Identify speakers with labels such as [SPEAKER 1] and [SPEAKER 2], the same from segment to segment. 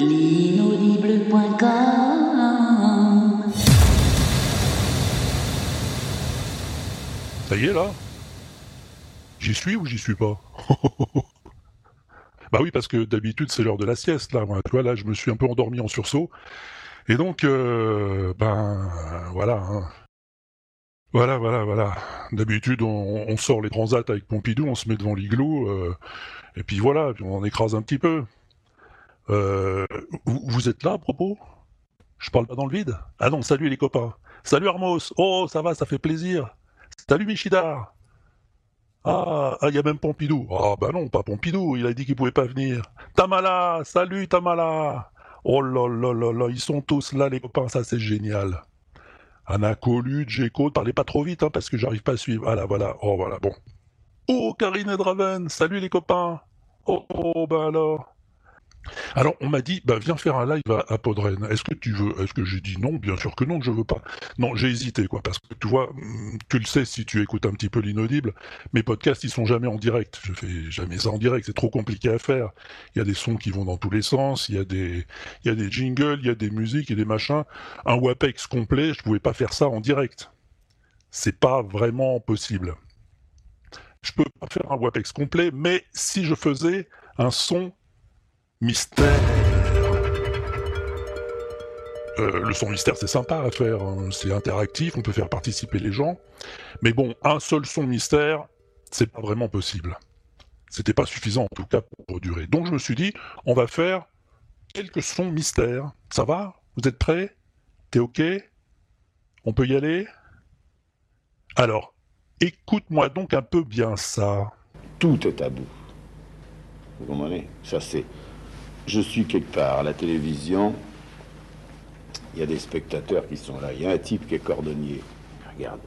[SPEAKER 1] L'inaudible.com
[SPEAKER 2] Ça y est là? J'y suis ou j'y suis pas? Bah oui, parce que d'habitude c'est l'heure de la sieste là. Tu vois, là je me suis un peu endormi en sursaut. Et donc, euh, ben voilà. hein. Voilà, voilà, voilà. D'habitude on, on sort les transats avec Pompidou, on se met devant l'igloo, euh, et puis voilà, puis on en écrase un petit peu. Euh, vous, êtes là à propos? Je parle pas dans le vide? Ah non, salut les copains. Salut Armos. Oh, ça va, ça fait plaisir. Salut Michidar. Ah, il y a même Pompidou. Ah bah non, pas Pompidou, il a dit qu'il pouvait pas venir. Tamala, salut Tamala. Oh là là là là, ils sont tous là les copains, ça c'est génial. Anna Colude, Géco, parlez pas trop vite hein, parce que j'arrive pas à suivre. Voilà, voilà, oh voilà, bon. Oh Karine et Draven, salut les copains. Oh, oh bah alors. Alors on m'a dit, bah viens faire un live à, à Podren. Est-ce que tu veux Est-ce que j'ai dit non? Bien sûr que non, je veux pas. Non, j'ai hésité quoi, parce que tu vois, hum, tu le sais si tu écoutes un petit peu l'inaudible. Mes podcasts ils sont jamais en direct. Je fais jamais ça en direct, c'est trop compliqué à faire. Il y a des sons qui vont dans tous les sens, il y a des, il y a des jingles, il y a des musiques et des machins. Un WAPEX complet, je pouvais pas faire ça en direct. C'est pas vraiment possible. Je peux pas faire un WAPEX complet, mais si je faisais un son mystère. Euh, le son mystère, c'est sympa à faire, hein. c'est interactif, on peut faire participer les gens. Mais bon, un seul son mystère, c'est pas vraiment possible. C'était pas suffisant en tout cas pour durer. Donc je me suis dit, on va faire quelques sons mystères. Ça va? Vous êtes prêts? T'es ok? On peut y aller? Alors, écoute-moi donc un peu bien ça.
[SPEAKER 3] Tout est tabou. Vous comprenez? Ça, c'est. Je suis quelque part à la télévision. Il y a des spectateurs qui sont là. Il y a un type qui est cordonnier. Regarde.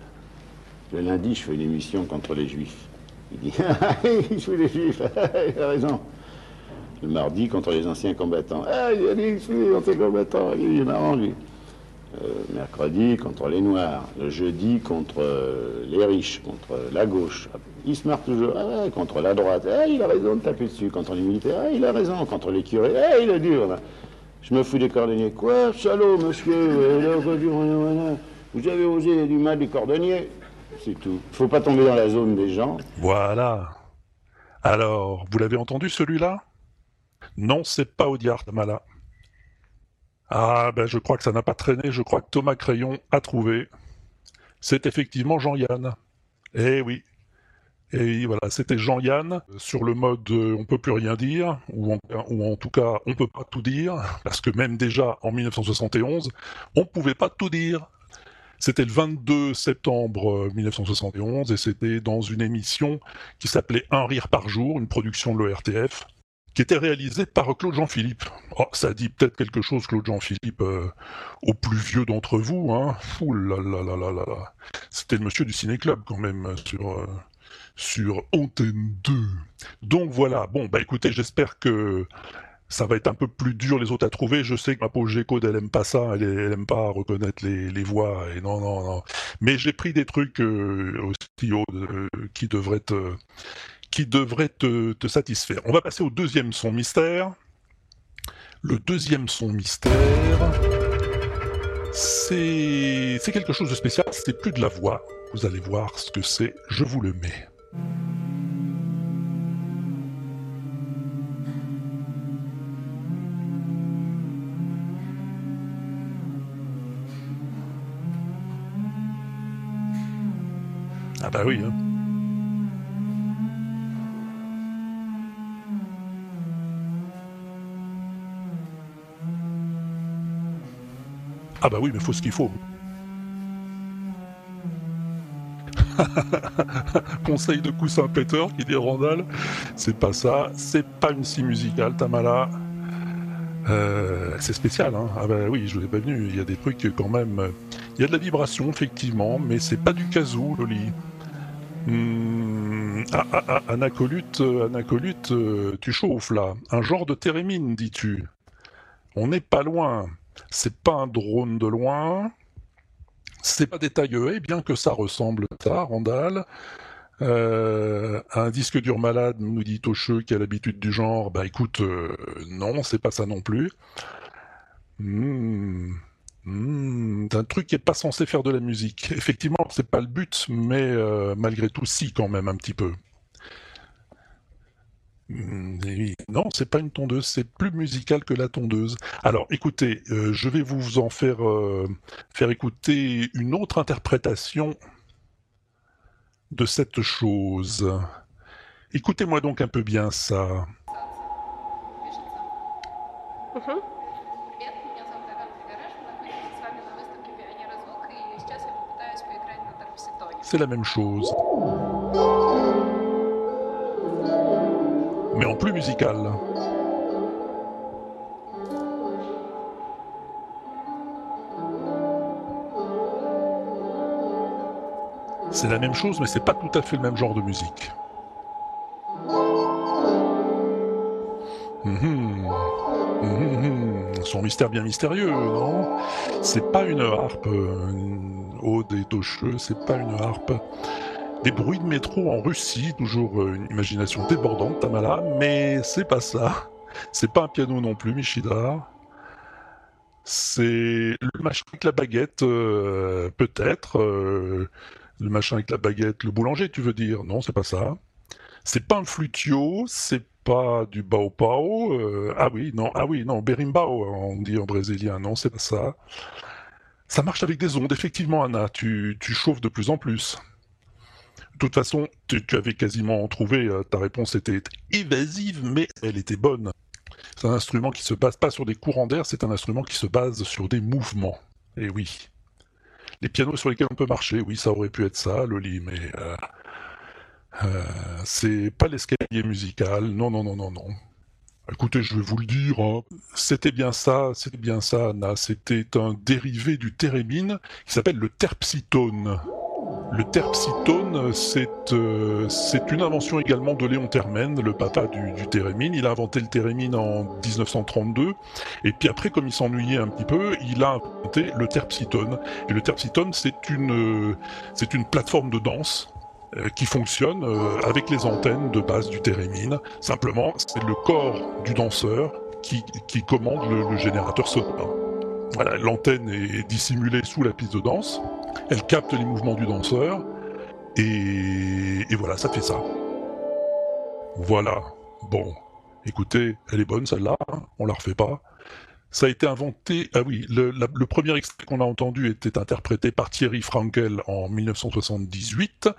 [SPEAKER 3] Le lundi, je fais une émission contre les juifs. Il dit Ah, je suis les juifs. il a raison. Le mardi, contre les anciens combattants. Ah, il a dit les anciens combattants. Il est marrant, lui. Euh, mercredi, contre les noirs. Le jeudi, contre euh, les riches, contre la gauche. Il se marre toujours. Ah contre la droite. Ah, il a raison de taper dessus. Contre les militaires. Ah, il a raison. Contre les curés. Ah, il est dur. Je me fous des cordonniers. Quoi, salaud, monsieur? Euh, du- voilà. Vous avez osé du mal des cordonniers. C'est tout. Faut pas tomber dans la zone des gens.
[SPEAKER 2] Voilà. Alors, vous l'avez entendu celui-là? Non, c'est pas Audiard Tamala. Ah, ben je crois que ça n'a pas traîné, je crois que Thomas Crayon a trouvé. C'est effectivement Jean-Yann. Eh oui. Et voilà, c'était Jean-Yann sur le mode euh, on peut plus rien dire, ou en, ou en tout cas on peut pas tout dire, parce que même déjà en 1971, on pouvait pas tout dire. C'était le 22 septembre euh, 1971 et c'était dans une émission qui s'appelait Un rire par jour, une production de l'ORTF, qui était réalisée par Claude Jean-Philippe. Oh, ça dit peut-être quelque chose, Claude Jean-Philippe, euh, au plus vieux d'entre vous. Hein. Ouh. C'était le monsieur du ciné-club quand même euh, sur, euh, sur Antenne 2. Donc voilà, bon, bah écoutez, j'espère que ça va être un peu plus dur les autres à trouver. Je sais que ma pauvre Gécode, elle aime pas ça, elle, pas reconnaître les, voix, et non, non, non. Mais j'ai pris des trucs euh, aussi euh, qui devraient te, te, satisfaire. On va passer au deuxième son mystère. Le deuxième son mystère, c'est quelque chose de spécial, c'est plus de la voix. Vous allez voir ce que c'est, je vous le mets. Ah bah oui, hein. Ah bah oui, mais faut ce qu'il faut. Conseil de coussin Peter qui dit Randall, c'est pas ça, c'est pas une scie musicale, Tamala. Euh, c'est spécial, hein. Ah bah oui, je vous ai pas venu, il y a des trucs quand même. Il y a de la vibration, effectivement, mais c'est pas du kazoo, Loli. Hmm, ah, ah, ah, Anacolute, euh, Anacolute, euh, tu chauffes là. Un genre de thérémine, dis-tu. On n'est pas loin. C'est pas un drone de loin. C'est pas tailleuets, bien que ça ressemble à Randall. Euh, un disque dur malade, nous dit Tocheux, qui a l'habitude du genre. Bah écoute, euh, non, c'est pas ça non plus. Hmm. Hmm, un truc qui est pas censé faire de la musique. Effectivement, c'est pas le but, mais euh, malgré tout, si quand même un petit peu. Hmm, non, c'est pas une tondeuse, c'est plus musical que la tondeuse. Alors, écoutez, je vais vous en faire faire écouter une autre interprétation de cette chose. Écoutez-moi donc un peu bien ça. C'est la même chose. Mais en plus musical. C'est la même chose, mais c'est pas tout à fait le même genre de musique. Mhm. Mhm. Son mystère bien mystérieux, non? C'est pas une harpe, une ode et tocheux, c'est pas une harpe. Des bruits de métro en Russie, toujours une imagination débordante, Tamala, mais c'est pas ça. C'est pas un piano non plus, Michida. C'est le machin avec la baguette, euh, peut-être. Euh, le machin avec la baguette, le boulanger, tu veux dire Non, c'est pas ça. C'est pas un flutio, c'est pas du bao pao. Euh, ah oui, non, ah oui, non, berimbau, on dit en brésilien. Non, c'est pas ça. Ça marche avec des ondes, effectivement, Anna. Tu chauffes de plus en plus. De toute façon, tu, avais quasiment trouvé, euh, ta réponse était évasive, mais elle était bonne. C'est un instrument qui se base pas sur des courants d'air, c'est un instrument qui se base sur des mouvements. Et oui. Les pianos sur lesquels on peut marcher, oui, ça aurait pu être ça, Loli, mais euh, euh, c'est pas l'escalier musical. Non, non, non, non, non. Écoutez, je vais vous le dire, hein. c'était bien ça, c'était bien ça, Anna. C'était un dérivé du thérémine qui s'appelle le terpsitone. Le terpsitone, euh, c'est une invention également de Léon Termen, le papa du, du. Il a inventé le thérémine en 1932, et puis après, comme il s'ennuyait un petit peu, il a inventé le terpsitone. Et le terpsitone, c'est une, euh, plateforme de danse euh, qui fonctionne avec les antennes de base du thérémine. Simplement, c'est le corps du danseur qui, qui commande le, le générateur sonore. L'antenne est dissimulée sous la piste de danse. Elle capte les mouvements du danseur. Et, voilà, ça fait ça. Voilà. Bon. Écoutez, elle est bonne celle-là. Hein. on la refait pas. Ça a été inventé. Ah oui, le, premier extrait qu'on a entendu était interprété par Thierry Frankel en 1978,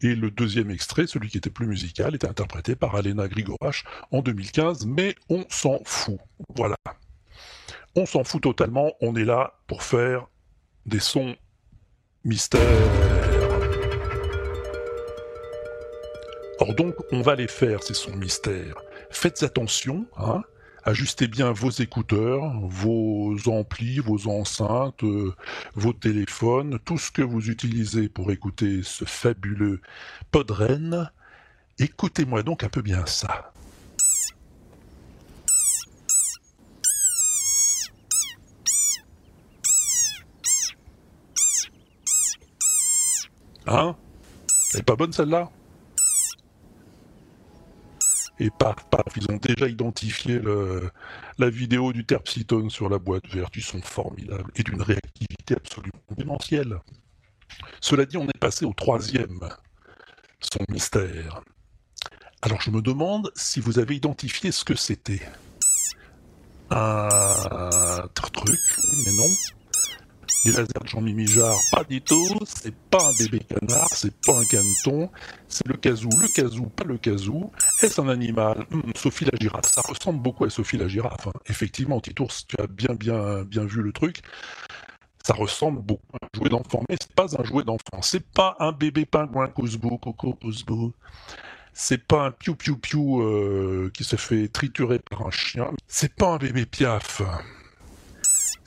[SPEAKER 2] et le deuxième extrait, celui qui était plus musical, était interprété par Alena Grigorache en 2015. Mais on s'en fout. Voilà. On s'en fout totalement. On est là pour faire des sons Mystère. Or donc, on va les faire, ces sons mystères. Faites attention, hein, ajustez bien vos écouteurs, vos amplis, vos enceintes, euh, vos téléphones, tout ce que vous utilisez pour écouter ce fabuleux Podren. Écoutez-moi donc un peu bien ça. Hein? Elle est pas bonne celle-là? Et paf, paf, ils ont déjà identifié le, la vidéo du terpsitone sur la boîte verte. Ils sont formidables et d'une réactivité absolument démentielle. Cela dit, on est passé au troisième, son mystère. Alors je me demande si vous avez identifié ce que c'était. Un truc, mais non les lasers de Jean-Mimi Jarre, pas du tout, c'est pas un bébé canard, c'est pas un caneton, c'est le casou, le casou, pas le casou. Est-ce un animal? Hmm, Sophie la girafe, ça ressemble beaucoup à Sophie la girafe. Hein. Effectivement, Titours, tu as bien bien bien vu le truc. Ça ressemble beaucoup à un jouet d'enfant, mais c'est pas un jouet d'enfant. C'est pas un bébé pingouin cousbou, coco cousbou. C'est pas un piou piou piou euh, qui se fait triturer par un chien. C'est pas un bébé piaf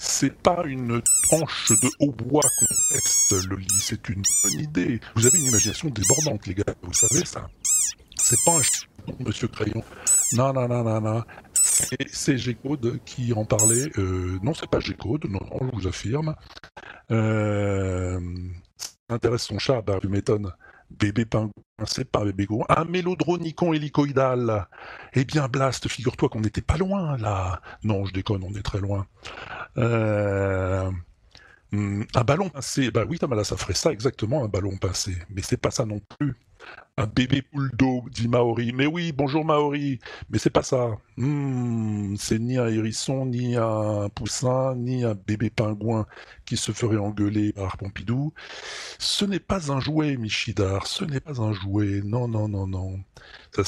[SPEAKER 2] c'est pas une tranche de hautbois qu'on teste le lit, c'est une bonne idée. Vous avez une imagination débordante, les gars, vous savez ça. C'est pas un monsieur Crayon. Non, non, non, non, non. C'est G-Code qui en parlait. Euh, non, c'est pas G-Code, non, non, je vous affirme. Euh, ça intéresse son chat, bah, tu m'étonnes. Bébé pingouin, c'est pas bébé pingouin. Un mélodronicon hélicoïdal. Eh bien, Blast, figure-toi qu'on n'était pas loin, là. Non, je déconne, on est très loin. Euh, hmm, un ballon pincé. Bah oui, Tamala, ça ferait ça exactement, un ballon pincé. Mais c'est pas ça non plus. Un bébé poule d'eau, dit Maori. Mais oui, bonjour Maori. Mais c'est pas ça. Hmm, c'est ni un hérisson, ni un poussin, ni un bébé pingouin qui se ferait engueuler par Pompidou. Ce n'est pas un jouet, Michidar. Ce n'est pas un jouet. Non, non, non, non. Ça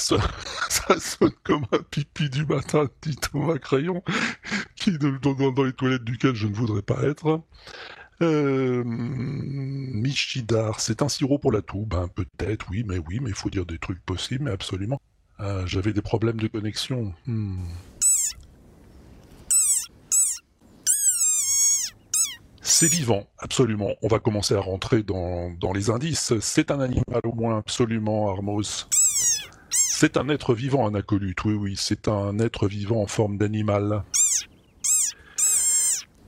[SPEAKER 2] sonne, comme un pipi du matin, dit Thomas Crayon, qui dans, dans les toilettes duquel je ne voudrais pas être. Euh, Michidar, c'est un sirop pour la toux Ben peut-être, oui, mais oui, mais il faut dire des trucs possibles, mais absolument. Ah, j'avais des problèmes de connexion. Hmm. C'est vivant, absolument. On va commencer à rentrer dans, dans les indices. C'est un animal au moins, absolument, Armos. C'est un être vivant, un acolyte, oui, oui. C'est un être vivant en forme d'animal.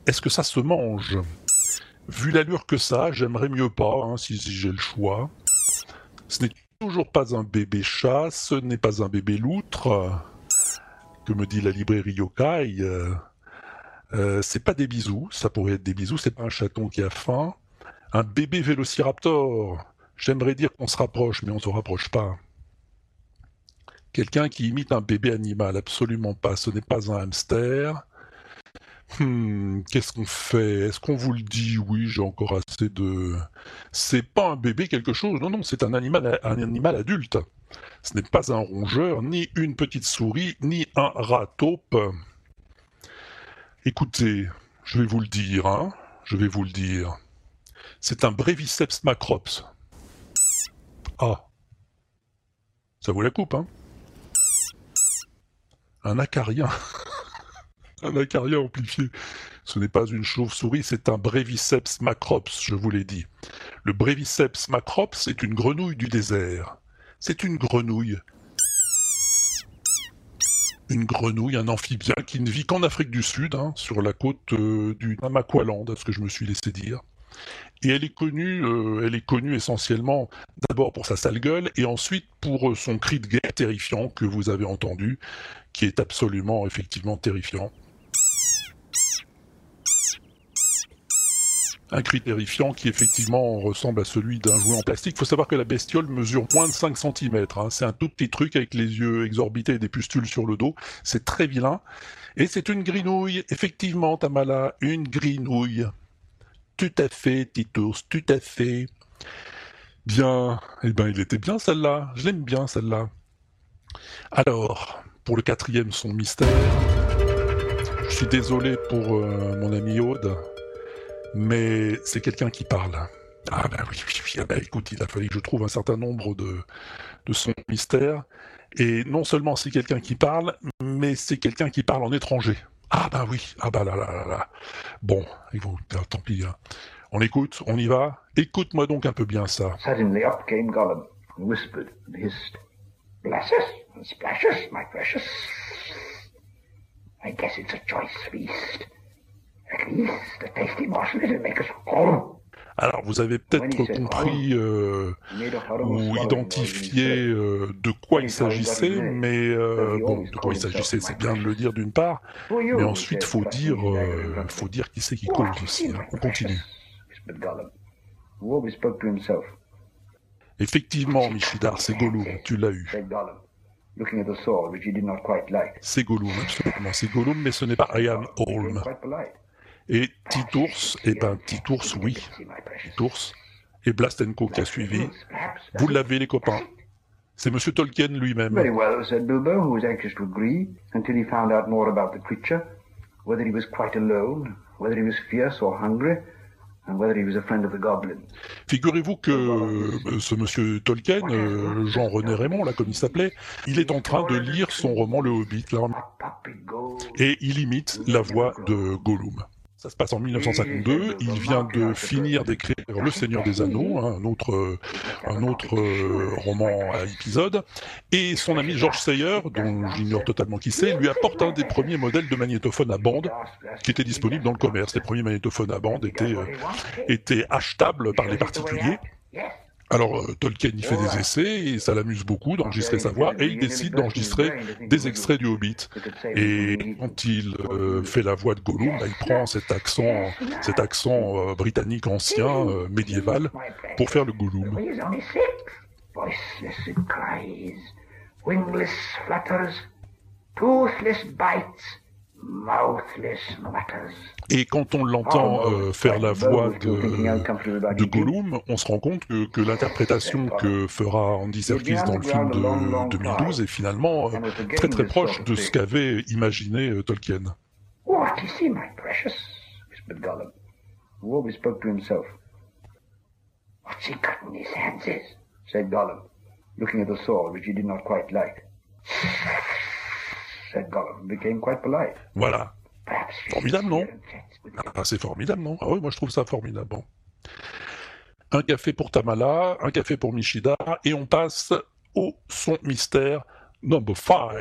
[SPEAKER 2] Est-ce que ça se mange? Vu l'allure que ça, j'aimerais mieux pas, hein, si, j'ai le choix. Ce n'est toujours pas un bébé chat, ce n'est pas un bébé loutre, que me dit la librairie Yokai. Euh, euh, c'est pas des bisous, ça pourrait être des bisous, c'est pas un chaton qui a faim. Un bébé vélociraptor. J'aimerais dire qu'on se rapproche, mais on se rapproche pas. Quelqu'un qui imite un bébé animal, absolument pas. Ce n'est pas un hamster. Hmm, qu'est-ce qu'on fait? Est-ce qu'on vous le dit? Oui, j'ai encore assez de. C'est pas un bébé quelque chose. Non, non, c'est un animal, un animal adulte. Ce n'est pas un rongeur, ni une petite souris, ni un rat taupe. Écoutez, je vais vous le dire, hein. Je vais vous le dire. C'est un Breviceps macrops. Ah. Ça vaut la coupe, hein Un acarien. un acarien amplifié. Ce n'est pas une chauve-souris, c'est un Breviceps macrops, je vous l'ai dit. Le Breviceps macrops est une grenouille du désert. C'est une grenouille. Une grenouille, un amphibien qui ne vit qu'en Afrique du Sud, hein, sur la côte euh, du Namaqualand, à ce que je me suis laissé dire. Et elle est connue, euh, elle est connue essentiellement d'abord pour sa sale gueule et ensuite pour euh, son cri de guerre terrifiant que vous avez entendu, qui est absolument effectivement terrifiant. Un cri terrifiant qui effectivement ressemble à celui d'un jouet en plastique. Il faut savoir que la bestiole mesure moins de 5 cm. Hein. C'est un tout petit truc avec les yeux exorbités et des pustules sur le dos. C'est très vilain. Et c'est une grinouille, effectivement, Tamala, une grinouille. Tout à fait, Titus, tout à fait. Bien, eh ben il était bien celle-là. Je l'aime bien celle-là. Alors, pour le quatrième son mystère, je suis désolé pour euh, mon ami Aude, mais c'est quelqu'un qui parle. Ah ben oui, ah ben, écoute, il a fallu que je trouve un certain nombre de, de sons mystères. Et non seulement c'est quelqu'un qui parle, mais c'est quelqu'un qui parle en étranger. Ah ben oui, ah ben là là là là. Bon, faut, tant pis. Hein. On écoute, on y va. Écoute-moi donc un peu bien ça.
[SPEAKER 1] Suddenly up came Gollum, and whispered and hissed, Bless us and splash us, my precious. I guess it's a choice feast.
[SPEAKER 2] Alors, vous avez peut-être compris euh, ou identifié euh, de quoi il s'agissait, mais euh, bon, de quoi il s'agissait, c'est bien de le dire d'une part, mais ensuite faut dire, faut dire qui c'est qui cause aussi. Hein. On continue. Effectivement, Michidar, c'est Gollum, tu l'as eu. C'est Gollum, absolument, c'est Gollum, mais ce n'est pas Ian Holm. Et Titours, eh ben Titours, oui, Titours, et Blastenko qui a suivi. Vous l'avez, les copains. C'est Monsieur Tolkien lui-même.
[SPEAKER 1] Very well, said Bilbo, who was anxious to agree, until he found out more about the creature, whether he was quite alone, whether he was fierce or hungry, and whether he was a friend of the goblins.
[SPEAKER 2] Figurez-vous que euh, ce monsieur Tolkien, euh, Jean-René Raymond, là, comme il s'appelait, il est en train de lire son roman Le Hobbit, là, et il imite la voix de Gollum. Ça se passe en 1952. Il vient de finir d'écrire Le Seigneur des Anneaux, hein, un autre, un autre euh, roman à épisode. Et son ami George Sayer, dont j'ignore totalement qui c'est, lui apporte un des premiers modèles de magnétophone à bande qui était disponible dans le commerce. Les premiers magnétophones à bande étaient, euh, étaient achetables par les particuliers. Alors euh, Tolkien y fait des essais et ça l'amuse beaucoup d'enregistrer sa voix et il décide d'enregistrer des extraits du Hobbit. Et quand il euh, fait la voix de Gollum, il prend cet accent, cet accent euh, britannique ancien, médiéval, pour faire le Gollum. Et quand on l'entend euh, faire la voix de, de Gollum, on se rend compte que, l'interprétation que fera Andy Serkis dans le film de 2012 est finalement euh, très très proche de ce qu'avait imaginé euh, Tolkien. Said Gollum, quite. Voilà. Formidable, non? ah, C'est formidable, non? Ah oui, moi je trouve ça formidable. Un café pour Tamala, un café pour Michida, et on passe au son mystère number 5.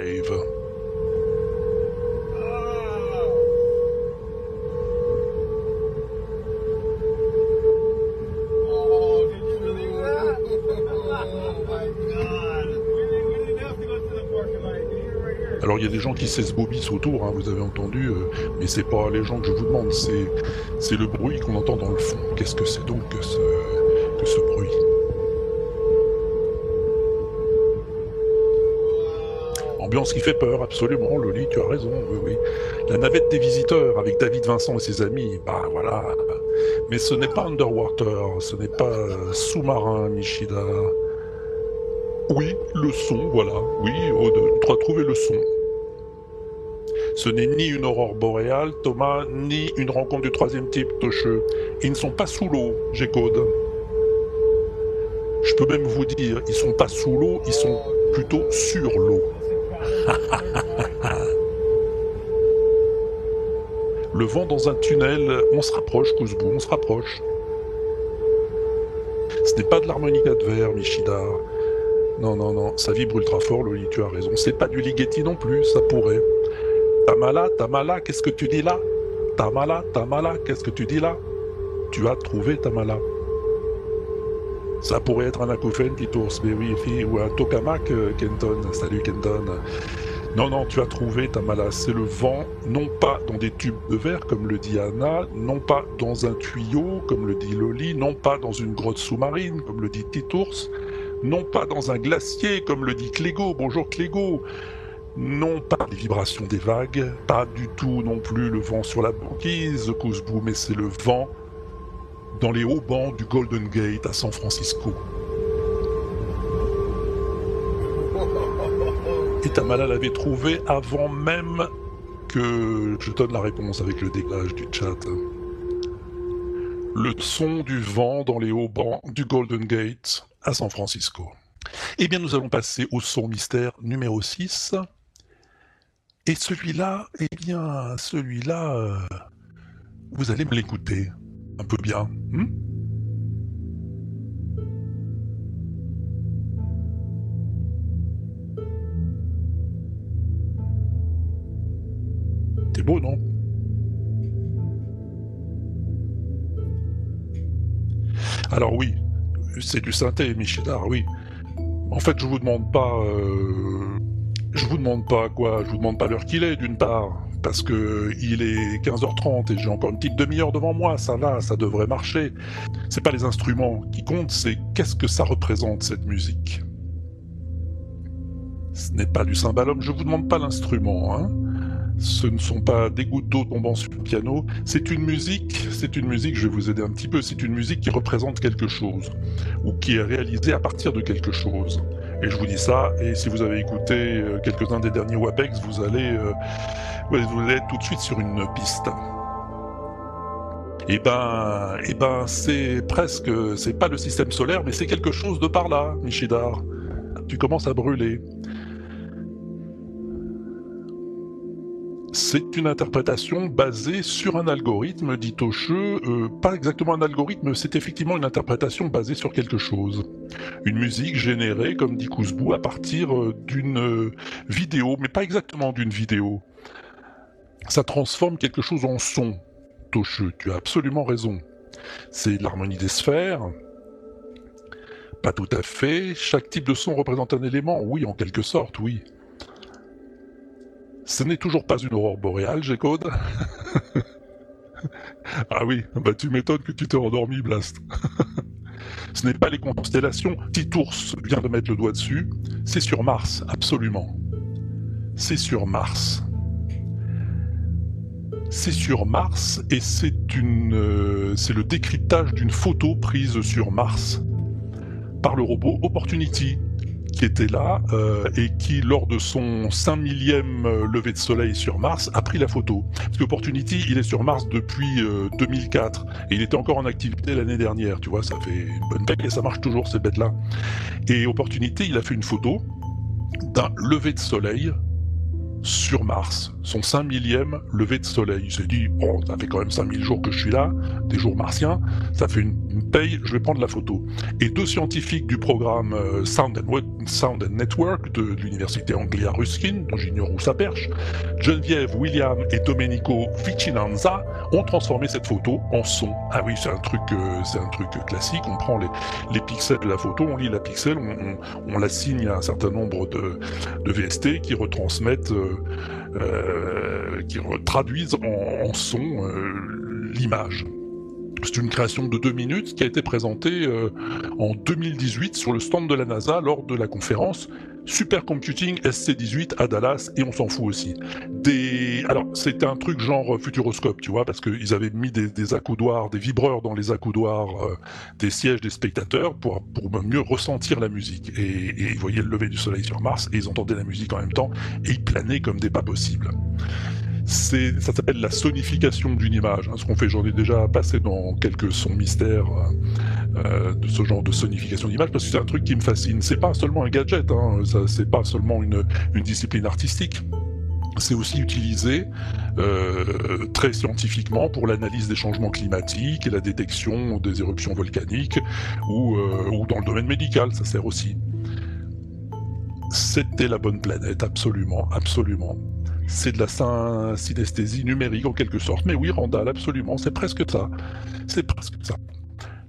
[SPEAKER 2] Il y a des gens qui s'esbobissent autour, hein, vous avez entendu, euh, mais c'est pas les gens que je vous demande, c'est, c'est le bruit qu'on entend dans le fond. Qu'est-ce que c'est donc que ce, que ce bruit? Ambiance qui fait peur, absolument, Loli, tu as raison, oui, oui. La navette des visiteurs avec David Vincent et ses amis, bah voilà. Mais ce n'est pas Underwater, ce n'est pas sous-marin, Nishida. Oui, le son, voilà. Oui, tu as trouvé le son. Ce n'est ni une aurore boréale, Thomas, ni une rencontre du troisième type, Tocheux. Ils ne sont pas sous l'eau, G-Code. Je peux même vous dire, ils sont pas sous l'eau, ils sont plutôt sur l'eau. Le vent dans un tunnel, on se rapproche, Kouzbou, on se rapproche. Ce n'est pas de l'harmonica de verre, Michida. Non, non, non, ça vibre ultra fort, Loli, tu as raison. C'est pas du Ligeti non plus, ça pourrait. Tamala, Tamala, qu'est-ce que tu dis là? Tamala, Tamala, qu'est-ce que tu dis là? Tu as trouvé Tamala. Ça pourrait être un acouphène qui tourne, mais oui, ou un tokamak, Kenton. Salut, Kenton. Non, non, tu as trouvé Tamala. C'est le vent, non pas dans des tubes de verre, comme le dit Anna, non pas dans un tuyau, comme le dit Loli, non pas dans une grotte sous-marine, comme le dit Titours, non pas dans un glacier, comme le dit Clégo. Bonjour Clégo non pas les vibrations des vagues, pas du tout non plus le vent sur la banquise, Kouzbou, mais c'est le vent dans les hauts bancs du Golden Gate à San Francisco. Et Tamala l'avait trouvé avant même que je donne la réponse avec le déglage du chat. Le son du vent dans les hauts bancs du Golden Gate à San Francisco. Eh bien, nous allons passer au son mystère numéro 6. Et celui-là, eh bien, celui-là, euh, vous allez me l'écouter un peu bien. Hmm C'est beau, non? Alors oui, c'est du synthé, Michidar, oui. En fait, je vous demande pas euh, je vous demande pas quoi, je vous demande pas l'heure qu'il est d'une part, parce que il est 15h30 et j'ai encore une petite demi-heure devant moi, ça va, ça devrait marcher. C'est pas les instruments qui comptent, c'est qu'est-ce que ça représente cette musique. Ce n'est pas du cymbalum, je vous demande pas l'instrument, hein. Ce ne sont pas des gouttes d'eau tombant sur le piano, c'est une musique, c'est une musique, je vais vous aider un petit peu, c'est une musique qui représente quelque chose, ou qui est réalisée à partir de quelque chose. Et je vous dis ça, et si vous avez écouté euh, quelques-uns des derniers WAPEX, vous allez, euh, vous allez tout de suite sur une piste. Eh ben, eh ben, c'est presque, c'est pas le système solaire, mais c'est quelque chose de par là, Michidar. Tu commences à brûler. C'est une interprétation basée sur un algorithme, dit Tocheux. Euh, pas exactement un algorithme, c'est effectivement une interprétation basée sur quelque chose. Une musique générée, comme dit Kouzbou, à partir euh, d'une euh, vidéo, mais pas exactement d'une vidéo. Ça transforme quelque chose en son. Tocheux, tu as absolument raison. C'est l'harmonie des sphères, Pas tout à fait. Chaque type de son représente un élément Oui, en quelque sorte, oui. Ce n'est toujours pas une aurore boréale, G-Code Ah oui, bah tu m'étonnes que tu t'es endormi, Blast. Ce n'est pas les constellations. Titours vient de mettre le doigt dessus. C'est sur Mars, absolument. C'est sur Mars. C'est sur Mars et c'est une, euh, c'est le décryptage d'une photo prise sur Mars par le robot Opportunity qui était là euh, et qui, lors de son 5 millième euh, lever de soleil sur Mars, a pris la photo. Parce qu'Opportunity, il est sur Mars depuis 2004 et il était encore en activité l'année dernière. Tu vois, ça fait une bonne paix et ça marche toujours ces bêtes-là. Et Opportunity, il a fait une photo d'un lever de soleil sur Mars, son 5 millième lever de soleil. Il s'est dit, bon, ça fait quand même 5000 jours que je suis là, des jours martiens, ça fait une, paye, je vais prendre la photo. Et deux scientifiques du programme euh, Sound, and, Sound and Network de, l'université Anglia Ruskin, dont j'ignore où ça perche, Geneviève, William et Domenico Vicinanza ont transformé cette photo en son. Ah oui, c'est un truc, euh, c'est un truc classique. On prend les, les, pixels de la photo, on lit la pixel, on, on, la signe à un certain nombre de, de VST qui retransmettent euh, qui traduisent en, son euh, l'image. C'est une création de deux minutes qui a été présentée euh, en 2018 sur le stand de la NASA lors de la conférence Supercomputing SC18 à Dallas et on s'en fout aussi. Alors c'était un truc genre futuroscope, tu vois, parce qu'ils avaient mis des, accoudoirs, des vibreurs dans les accoudoirs des sièges des spectateurs pour, pour mieux ressentir la musique. Et, et ils voyaient le lever du soleil sur Mars et ils entendaient la musique en même temps et ils planaient comme des pas possibles ça s'appelle la sonification d'une image. Hein, ce qu'on fait, j'en ai déjà passé dans quelques sons mystères euh, euh, de ce genre de sonification d'image, parce que c'est un truc qui me fascine. C'est pas seulement un gadget, hein, c'est pas seulement une, discipline artistique. C'est aussi utilisé euh, très scientifiquement pour l'analyse des changements climatiques et la détection des éruptions volcaniques, ou dans le domaine médical, ça sert aussi. C'était la bonne planète, absolument, absolument c'est de la synesthésie numérique en quelque sorte. Mais oui, Randall, absolument, c'est presque ça. C'est presque ça.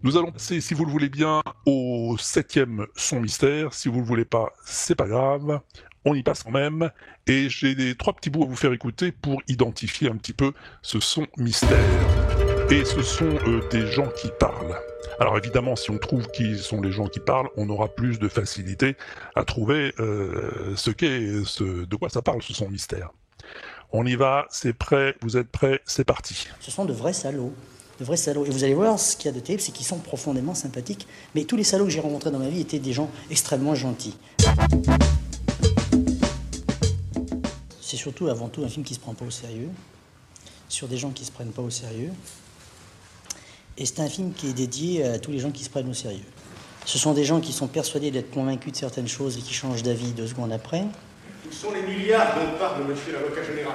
[SPEAKER 2] Nous allons passer, si vous le voulez bien, au septième son mystère. Si vous le voulez pas, c'est pas grave. On y passe quand même. Et j'ai trois petits bouts à vous faire écouter pour identifier un petit peu ce son mystère. Et ce sont euh, des gens qui parlent. Alors évidemment, si on trouve qui sont les gens qui parlent, on aura plus de facilité à trouver euh, ce qu'est, de quoi ça parle, ce son mystère. On y va, c'est prêt, vous êtes prêts, c'est parti.
[SPEAKER 4] Ce sont de vrais salauds. De vrais salauds. Et vous allez voir, ce qu'il y a de terrible, c'est qu'ils sont profondément sympathiques. Mais tous les salauds que j'ai rencontrés dans ma vie étaient des gens extrêmement gentils. C'est surtout, avant tout, un film qui ne se prend pas au sérieux, sur des gens qui ne se prennent pas au sérieux. Et c'est un film qui est dédié à tous les gens qui se prennent au sérieux. Ce sont des gens qui sont persuadés d'être convaincus de certaines choses et qui changent d'avis deux secondes après.
[SPEAKER 5] Où sont les milliards dont parle monsieur l'avocat général?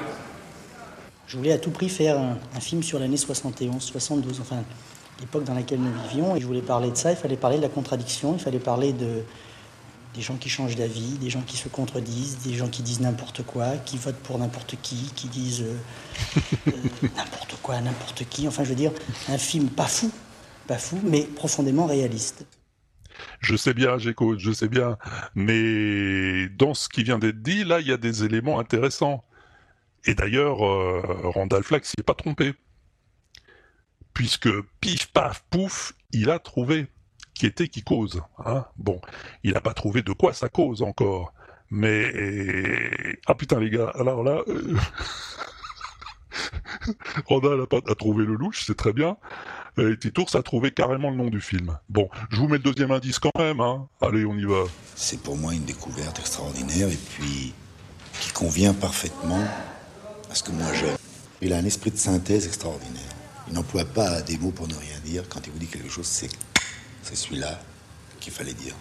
[SPEAKER 4] Je voulais à tout prix faire un, film sur l'année 71, 72, enfin l'époque dans laquelle nous vivions. Et je voulais parler de ça, il fallait parler de la contradiction, il fallait parler de, des gens qui changent d'avis, des gens qui se contredisent, des gens qui disent n'importe quoi, qui votent pour n'importe qui, qui disent euh, euh, n'importe quoi, n'importe qui. Enfin, je veux dire, un film pas fou, pas fou, mais profondément réaliste.
[SPEAKER 2] Je sais bien, j'écoute, je sais bien. Mais dans ce qui vient d'être dit, là, il y a des éléments intéressants. Et d'ailleurs, euh, Randall Flagg s'y est pas trompé. Puisque pif paf pouf, il a trouvé qui était qui cause. Hein bon, il n'a pas trouvé de quoi ça cause encore. Mais ah putain les gars, alors là, euh... Randall a, pas, a trouvé le louche, c'est très bien. Et Titours a trouvé carrément le nom du film. Bon, je vous mets le deuxième indice quand même, hein. Allez, on y va.
[SPEAKER 6] C'est pour moi une découverte extraordinaire et puis qui convient parfaitement à ce que moi j'aime. Il a un esprit de synthèse extraordinaire. Il n'emploie pas des mots pour ne rien dire. Quand il vous dit quelque chose, c'est, c'est celui-là qu'il fallait dire.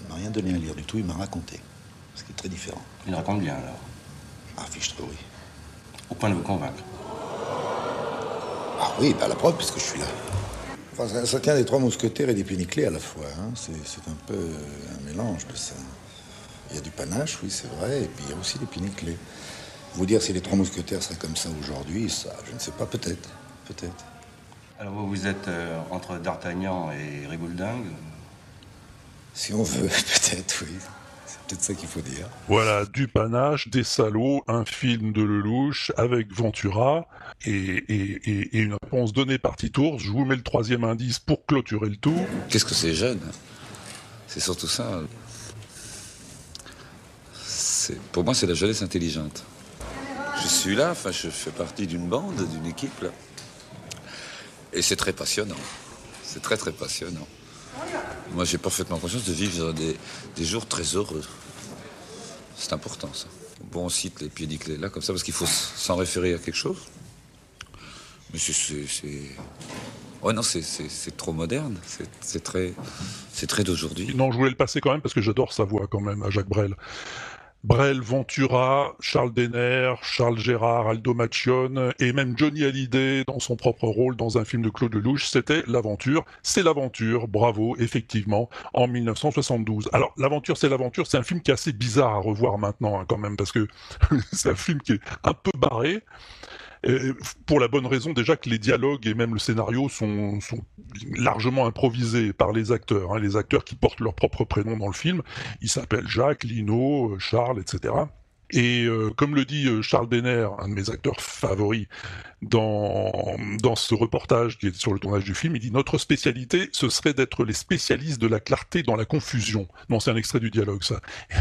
[SPEAKER 6] Il m'a rien donné à lire du tout, il m'a raconté. Ce qui est très différent.
[SPEAKER 7] Il raconte bien alors
[SPEAKER 6] Ah, fiche-toi, oui.
[SPEAKER 7] Au point de vous convaincre.
[SPEAKER 6] Ah oui, bah la preuve, puisque je suis là ça, tient des trois mousquetaires et des péniclés à la fois. Hein. C'est un peu un mélange de ça. Il y a du panache, oui, c'est vrai, et puis il y a aussi des péniclés. Vous dire si les trois mousquetaires seraient comme ça aujourd'hui, ça, je ne sais pas, peut-être. Peut-être.
[SPEAKER 7] Alors vous, vous êtes euh, entre D'Artagnan et Rigouldingue
[SPEAKER 6] Si on veut, peut-être, oui. C'est peut-être ça qu'il faut dire.
[SPEAKER 2] Voilà, du panache, des salauds, un film de Lelouch avec Ventura et, et, et, et une réponse donnée par Titours. Je vous mets le troisième indice pour clôturer le tout.
[SPEAKER 8] Qu'est-ce que c'est jeune? C'est surtout ça. Pour moi, c'est la jeunesse intelligente. Je suis là, enfin, je fais partie d'une bande, d'une équipe, là. Et c'est très passionnant. C'est très, très passionnant. Moi, j'ai parfaitement conscience de vivre des, des jours très heureux. C'est important, ça. Bon, on cite les pieds là, comme ça, parce qu'il faut s'en référer à quelque chose. Mais c'est... Ouais, non, c'est- trop moderne. C'est très, c'est très d'aujourd'hui.
[SPEAKER 2] Non, je voulais le passer quand même parce que j'adore sa voix quand même à Jacques Brel. Brel, Ventura, Charles Denner, Charles Gérard, Aldo Macione et même Johnny Hallyday dans son propre rôle dans un film de Claude Lelouch, c'était l'aventure. C'est l'aventure, bravo, effectivement, en 1972. Alors, l'aventure, c'est l'aventure, c'est un film qui est assez bizarre à revoir maintenant hein, quand même parce que c'est un film qui est un peu barré. Pour la bonne raison déjà que les dialogues et même le scénario sont, sont largement improvisés par les acteurs, hein, les acteurs qui portent leur propre prénom dans le film. Ils s'appellent Jacques, Lino, euh, Charles, etc. Et euh, comme le dit euh, Charles Denner, un de mes acteurs favoris, dans, dans ce reportage qui est sur le tournage du film, il dit Notre spécialité, ce serait d'être les spécialistes de la clarté dans la confusion. Non, c'est un extrait du dialogue, ça.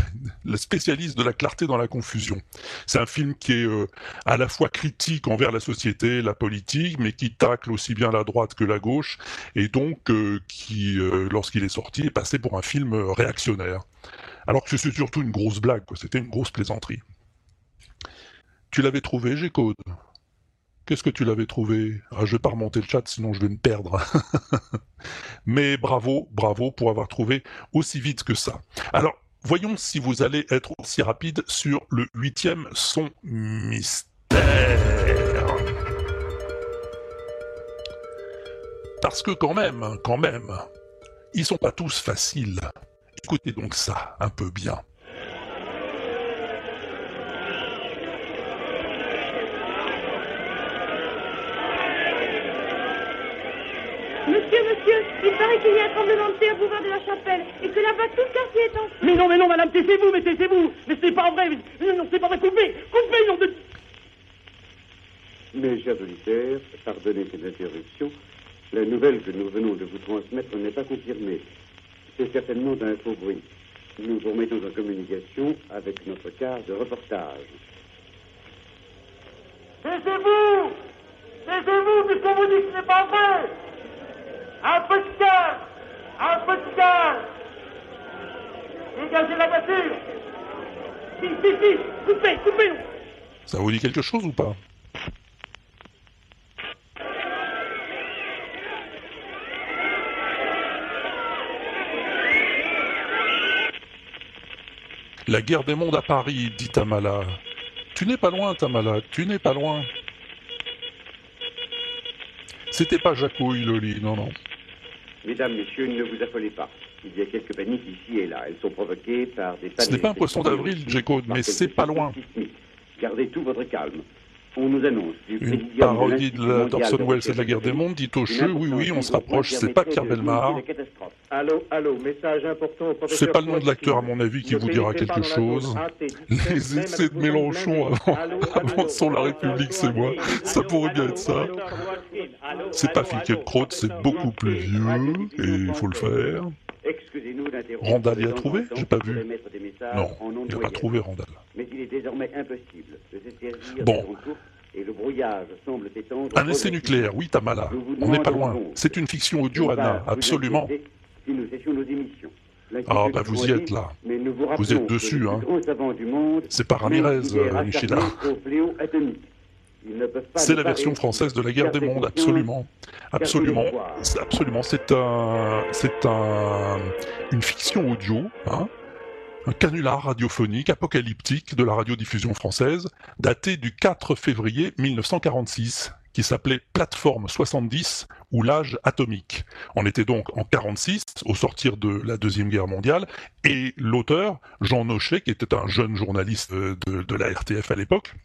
[SPEAKER 2] le spécialiste de la clarté dans la confusion. C'est un film qui est euh, à la fois critique envers la société, la politique, mais qui tacle aussi bien la droite que la gauche, et donc euh, qui, euh, lorsqu'il est sorti, est passé pour un film euh, réactionnaire. Alors que c'est surtout une grosse blague, c'était une grosse plaisanterie. Tu l'avais trouvé, G-Code? Qu'est-ce que tu l'avais trouvé? Ah, Je vais pas remonter le chat, sinon je vais me perdre. Mais bravo, bravo pour avoir trouvé aussi vite que ça. Alors, voyons si vous allez être aussi rapide sur le huitième son mystère. Parce que quand même, quand même, ils sont pas tous faciles. Écoutez donc ça un peu bien.
[SPEAKER 9] Monsieur, monsieur, il paraît qu'il y a un tremblement de terre au boulevard de la Chapelle et que là-bas tout le quartier est en feu.
[SPEAKER 5] Mais non, mais non, madame, taisez-vous, mais taisez-vous Mais c'est pas vrai, mais, non, c'est pas vrai, coupez Coupez, nom de...
[SPEAKER 10] Mes chers auditeurs, pardonnez cette interruption. La nouvelle que nous venons de vous transmettre n'est pas confirmée. C'est certainement un faux bruit. Nous vous remettons en communication avec notre quart de reportage.
[SPEAKER 5] Taisez-vous! Taisez-vous, puisqu'on vous dit que ce n'est pas vrai! Un peu de calme Un peu de calme Dégagez la voiture! Si, si, si! Coupez, coupez
[SPEAKER 2] Ça vous dit quelque chose ou pas? La guerre des mondes à Paris, dit Tamala. Tu n'es pas loin, Tamala, tu n'es pas loin. C'était pas Jacouille, Loli, non, non.
[SPEAKER 10] Mesdames, messieurs, ne vous affolez pas. Il y a quelques paniques ici et là. Elles sont provoquées par des
[SPEAKER 2] Ce n'est pas un poisson d'avril, J-Code, mais c'est pas loin.
[SPEAKER 10] Gardez tout votre calme. On nous annonce du
[SPEAKER 2] Une parodie de
[SPEAKER 10] de
[SPEAKER 2] Wells et de la guerre des mondes, dit au
[SPEAKER 10] une
[SPEAKER 2] cheux, oui, oui, on se rapproche, c'est pas Pierre Belmar.
[SPEAKER 11] Allô, allô, message important au.
[SPEAKER 2] C'est pas le nom de l'acteur, à mon avis, qui vous dira quelque chose. Les excès de Mélenchon avant, avant son La République, c'est moi. Ça pourrait bien être ça. C'est pas Finkielkraut, c'est beaucoup plus vieux, et il faut le faire. Randall y a trouvé J'ai pas vu. Non, il n'a pas trouvé Randall.
[SPEAKER 10] Mais il est désormais impossible de se servir
[SPEAKER 2] Bon.
[SPEAKER 10] de son tour et le brouillage semble s'étendre.
[SPEAKER 2] Un essai nucléaire, oui, Tamala. On n'est pas loin. C'est une fiction audio, Anna, absolument.
[SPEAKER 10] Si nous cessions nos émissions.
[SPEAKER 2] Ah, bah vous y êtes là.
[SPEAKER 10] Mais nous vous
[SPEAKER 2] Vous êtes dessus, hein. C'est pas Ramirez, euh, Michela. C'est la version française de la guerre des mondes, absolument. Absolument. Absolument. C'est un, c'est un, une fiction audio, hein, un canular radiophonique apocalyptique de la radiodiffusion française, daté du 4 février 1946, qui s'appelait Plateforme 70 ou l'âge atomique. On était donc en 46, au sortir de la Deuxième Guerre mondiale, et l'auteur, Jean Nochet, qui était un jeune journaliste de, la RTF à l'époque,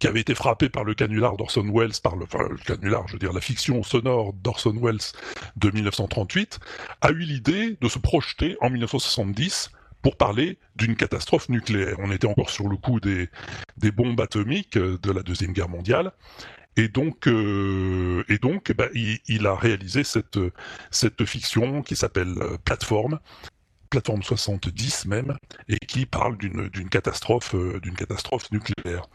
[SPEAKER 2] qui avait été frappé par le canular d'Orson Welles, par le, le canular, je veux dire la fiction sonore d'Orson Welles de 1938, a eu l'idée de se projeter en 1970 pour parler d'une catastrophe nucléaire. On était encore sur le coup des, des bombes atomiques de la Deuxième Guerre mondiale. Et donc, euh, et donc bah, il, il, a réalisé cette, cette fiction qui s'appelle euh, Plateforme, Plateforme 70 même, et qui parle d'une, catastrophe, euh, d'une catastrophe nucléaire.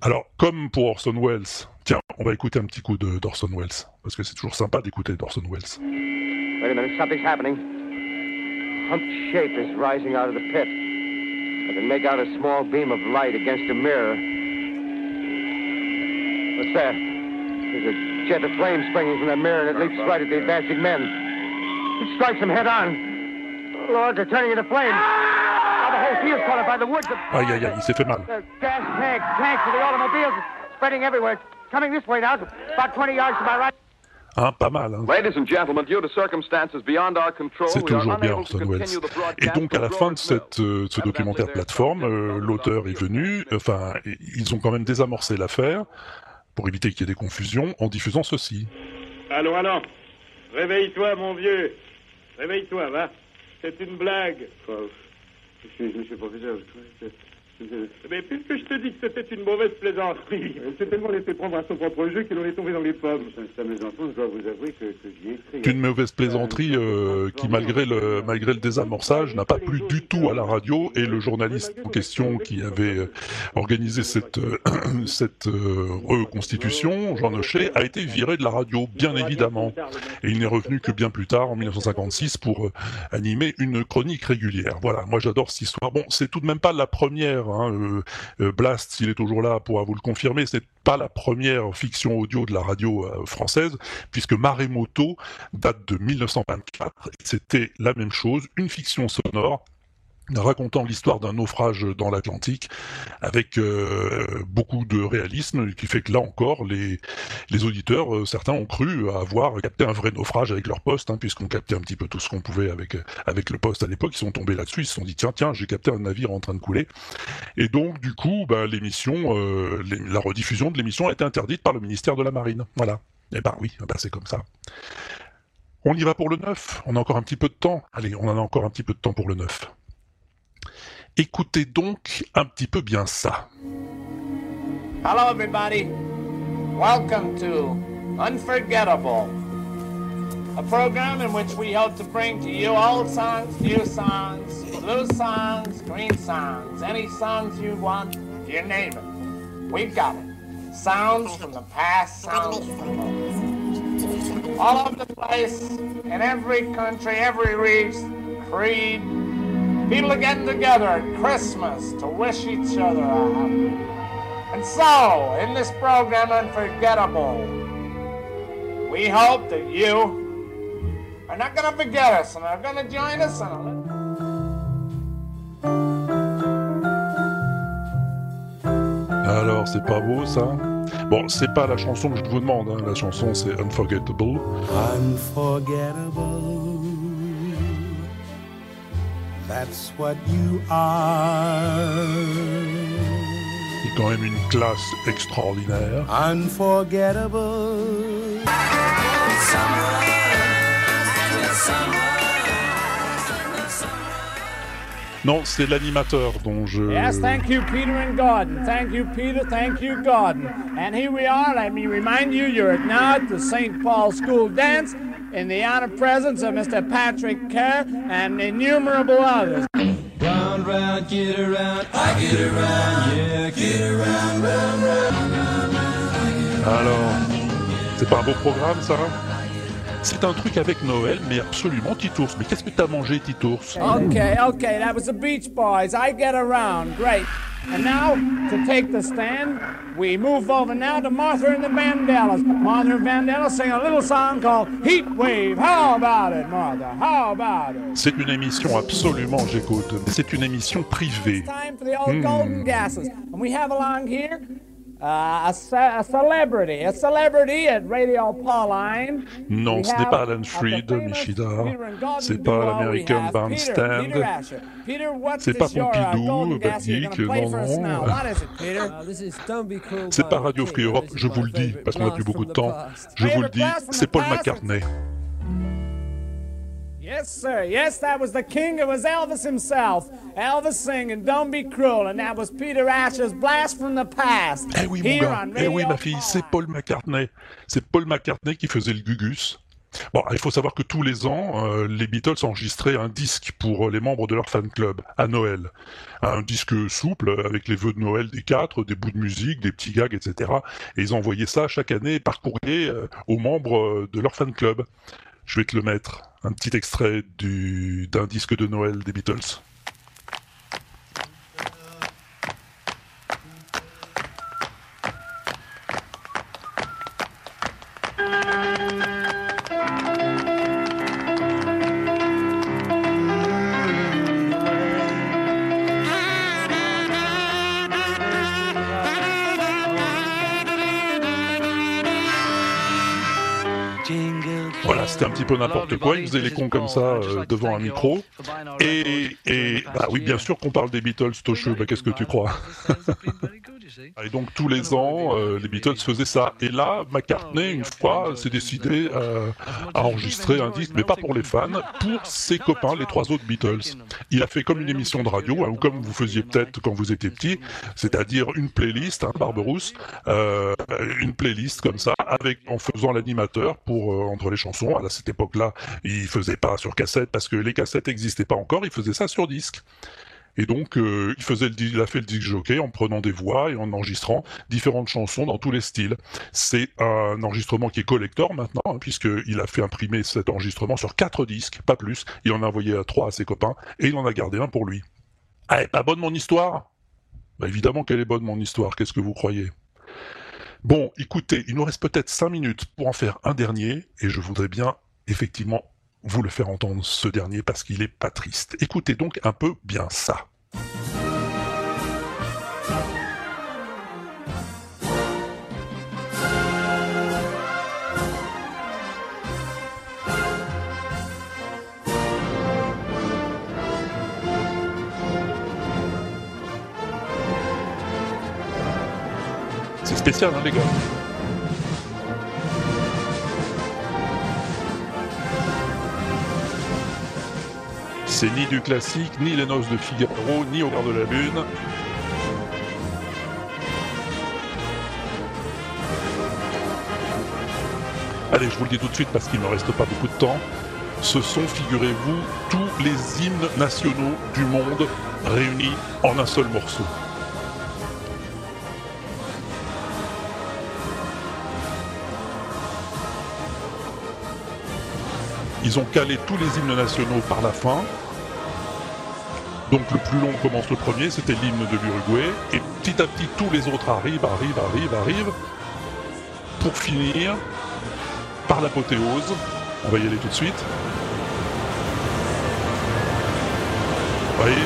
[SPEAKER 2] Alors, comme pour Orson Welles, tiens, on va écouter un petit coup d'Orson Welles, parce que c'est toujours sympa d'écouter d'Orson Welles.
[SPEAKER 12] Wait a minute, something's happening. Humped shape is rising out of the pit. I can make out a small beam of light against a mirror. What's that? There's a jet of flame springing from the mirror and it leaps right at the advancing men. It strikes them head on. Lord, they're turning into flames. Now the whole field's caught up by the woods.
[SPEAKER 2] Aïe aïe aïe, il s'est fait mal.
[SPEAKER 12] The gas tanks, tanks of the automobiles spreading everywhere. Coming this way now, about 20 yards to my right.
[SPEAKER 2] Hein, pas mal. Hein.
[SPEAKER 13] Ladies and gentlemen, due to circumstances beyond our control,
[SPEAKER 2] C'est toujours bien Orson Welles. Et donc à la fin de cette, euh, ce documentaire plateforme, euh, l'auteur est venu, enfin, ils ont quand même désamorcé l'affaire pour éviter qu'il y ait des confusions en diffusant ceci.
[SPEAKER 11] Allons, allons. Réveille-toi, mon vieux. Réveille-toi, va. C'est une blague.
[SPEAKER 10] Monsieur, monsieur le professeur, je.
[SPEAKER 11] Mais puisque je te dis que c'était une mauvaise plaisanterie, il s'est tellement laissé prendre à son propre jeu qu'il en est tombé dans les pommes.
[SPEAKER 10] Ça, mes enfants, je dois vous avouer que, que j'y ai écrit.
[SPEAKER 2] Une mauvaise plaisanterie euh, qui, malgré le, malgré le désamorçage, n'a pas plu du tout à la radio et le journaliste en question qui avait euh, organisé cette, euh, cette euh, reconstitution, Jean Nochet, a été viré de la radio, bien évidemment. Et il n'est revenu que bien plus tard, en 1956, pour euh, animer une chronique régulière. Voilà, moi j'adore cette histoire. Bon, c'est tout de même pas la première Hein, euh, Blast, s'il est toujours là, pourra vous le confirmer, c'est pas la première fiction audio de la radio euh, française, puisque Maremoto date de 1924, c'était la même chose, une fiction sonore racontant l'histoire d'un naufrage dans l'Atlantique avec euh, beaucoup de réalisme qui fait que là encore les, les auditeurs euh, certains ont cru avoir capté un vrai naufrage avec leur poste hein, puisqu'on captait un petit peu tout ce qu'on pouvait avec avec le poste à l'époque. Ils sont tombés là-dessus ils se sont dit tiens tiens j'ai capté un navire en train de couler. Et donc du coup bah, l'émission euh, la rediffusion de l'émission a été interdite par le ministère de la Marine. Voilà. Et ben oui ben c'est comme ça. On y va pour le 9 on a encore un petit peu de temps. Allez on en a encore un petit peu de temps pour le 9 Écoutez donc un petit peu bien ça.
[SPEAKER 14] Hello everybody. Welcome to Unforgettable. A program in which we hope to bring to you old songs, new songs, blue songs, green songs, any songs you want, you name it. We've got it. Sounds from the past, sounds from the all over the place, in every country, every race, creed, People are getting together at Christmas to wish each other a happy. And so, in this program, Unforgettable, we hope that you are not going to forget us and are going to join us in a
[SPEAKER 2] Alors, c'est pas beau ça? Bon, c'est pas la chanson que je vous demande, hein. la chanson c'est Unforgettable.
[SPEAKER 15] Unforgettable. That's what you are.
[SPEAKER 2] C'est quand même une classe extraordinaire.
[SPEAKER 15] Unforgettable.
[SPEAKER 2] Non, c'est l'animateur dont je.
[SPEAKER 14] Yes, thank you, Peter and Gordon. Thank you, Peter. Thank you, Gordon. And here we are. Let me remind you, you're now at the St. Paul School Dance in the honored presence of Mr. Patrick Kerr and innumerable others.
[SPEAKER 15] Round, round, get around, I get around, yeah, get around, round, round, round, round.
[SPEAKER 2] Alors, c'est pas un beau programme, ça c'est un truc avec Noël, mais absolument Titours. Mais qu'est-ce que t'as mangé, Titours?
[SPEAKER 14] Okay, okay, that was the Beach Boys. I get around, great. And now, to take the stand, we move over now to Martha and the Vandellas. Martha and Vandellas sing a little song called Heat Wave. How about it, Martha? How about it?
[SPEAKER 2] C'est une émission absolument, j'écoute. C'est une émission privée.
[SPEAKER 14] Time for the old
[SPEAKER 2] Hmm.
[SPEAKER 14] golden gases. And we have along here Uh, a, ce- a celebrity, a celebrity at Radio Pauline.
[SPEAKER 2] Non, ce n'est pas Alan Freed, Michida. C'est pas l'American Bandstand. C'est pas
[SPEAKER 14] uh,
[SPEAKER 2] Pompidou,
[SPEAKER 14] play
[SPEAKER 2] non, non.
[SPEAKER 15] Uh,
[SPEAKER 2] C'est pas Radio Free Europe, je vous le dis, parce qu'on n'a plus beaucoup de temps. Je vous le dis, c'est Paul McCartney.
[SPEAKER 14] Yes, sir. Yes, that was the king. It was Elvis himself. Elvis singing "Don't Be Cruel," and that was Peter Asher's "Blast from the Past."
[SPEAKER 2] Eh oui, mon gars, eh oui, ma fille, c'est Paul McCartney. C'est Paul McCartney qui faisait le Gugus. Bon, il faut savoir que tous les ans, euh, les Beatles enregistraient un disque pour euh, les membres de leur fan club à Noël. Un disque souple euh, avec les vœux de Noël des quatre, des bouts de musique, des petits gags, etc. Et ils envoyaient ça chaque année par courrier euh, aux membres de leur fan club. Je vais te le mettre, un petit extrait du- d'un disque de Noël des Beatles. Petit peu n'importe quoi. Ils faisaient les cons comme ça euh, devant un micro. Et, et bah oui, bien sûr qu'on parle des Beatles, Tocheux. Bah, Qu'est-ce que tu crois? Et donc tous les ans, euh, les Beatles faisaient ça. Et là, McCartney, une fois, s'est décidé euh, à enregistrer un disque, mais pas pour les fans, pour ses copains, les trois autres Beatles. Il a fait comme une émission de radio, hein, ou comme vous faisiez peut-être quand vous étiez petit, c'est-à-dire une playlist, hein, Barberousse, euh, une playlist comme ça, avec en faisant l'animateur pour euh, entre les chansons. À cette époque-là, il faisait pas sur cassette parce que les cassettes n'existaient pas encore. Il faisait ça sur disque. Et donc, euh, il, faisait le, a fait le disque jockey en prenant des voix et en enregistrant différentes chansons dans tous les styles. C'est un enregistrement qui est collector maintenant, hein, puisqu'il a fait imprimer cet enregistrement sur quatre disques, pas plus. Il en a envoyé trois à ses copains, et il en a gardé un pour lui. Ah, pas bonne mon histoire? Bah, Évidemment qu'elle est bonne mon histoire, qu'est-ce que vous croyez? Bon, écoutez, il nous reste peut-être cinq minutes pour en faire un dernier, et je voudrais bien, effectivement, vous le faire entendre ce dernier parce qu'il est pas triste. Écoutez donc un peu bien ça. C'est spécial, hein, les gars C'est ni du classique, ni les noces de Figaro, ni au clair de la lune. Allez, je vous le dis tout de suite parce qu'il ne reste pas beaucoup de temps. Ce sont, figurez-vous, tous les hymnes nationaux du monde réunis en un seul morceau. Ils ont calé tous les hymnes nationaux par la fin. Donc le plus long commence le premier, c'était l'hymne de l'Uruguay. Et petit à petit, tous les autres arrivent, arrivent, arrivent, arrivent. Pour finir par l'apothéose. On va y aller tout de suite. Vous voyez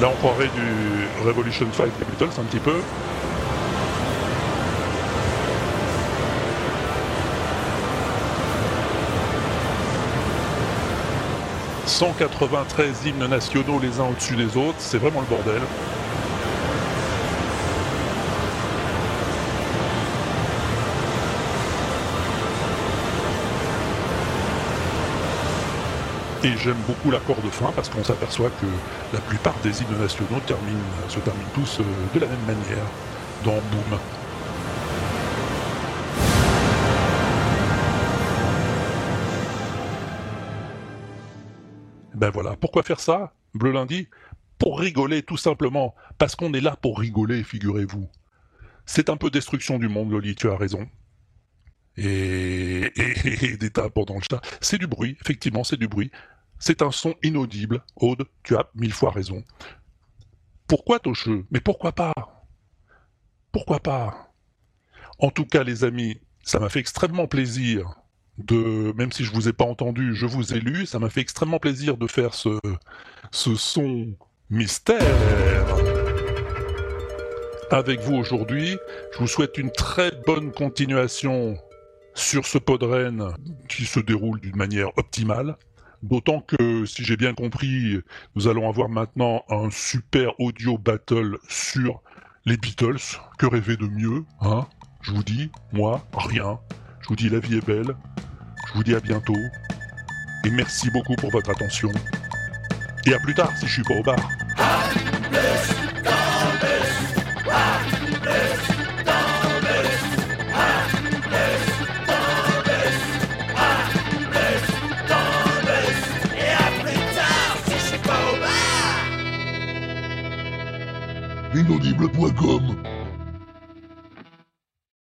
[SPEAKER 2] Là, on croirait du Revolution 5 des Beatles un petit peu. « 193 hymnes nationaux les uns au-dessus des autres, c'est vraiment le bordel. Et j'aime beaucoup l'accord de fin parce qu'on s'aperçoit que la plupart des hymnes nationaux se terminent tous euh, de la même manière, dans Boom. Ben voilà, pourquoi faire ça, Bleu Lundi? Pour rigoler, tout simplement, parce qu'on est là pour rigoler, figurez-vous. C'est un peu destruction du monde, Loli, tu as raison. Et, et, et des tapes pendant le chat. C'est du bruit, effectivement, c'est du bruit. C'est un son inaudible. Aude, tu as mille fois raison. Pourquoi Tocheux? Mais pourquoi pas? Pourquoi pas? En tout cas, les amis, ça m'a fait extrêmement plaisir même si je vous ai pas entendu, je vous ai lu, ça m'a fait extrêmement plaisir de faire ce, ce son mystère avec vous aujourd'hui. Je vous souhaite une très bonne continuation sur ce podren qui se déroule d'une manière optimale. D'autant que, si j'ai bien compris, nous allons avoir maintenant un super audio battle sur les Beatles. Que rêver de mieux, hein? Je vous dis, moi, rien. Je vous dis la vie est belle. Je vous dis à bientôt. Et merci beaucoup pour votre attention. Et à plus tard si je suis pas au bar.
[SPEAKER 16] Inaudible.com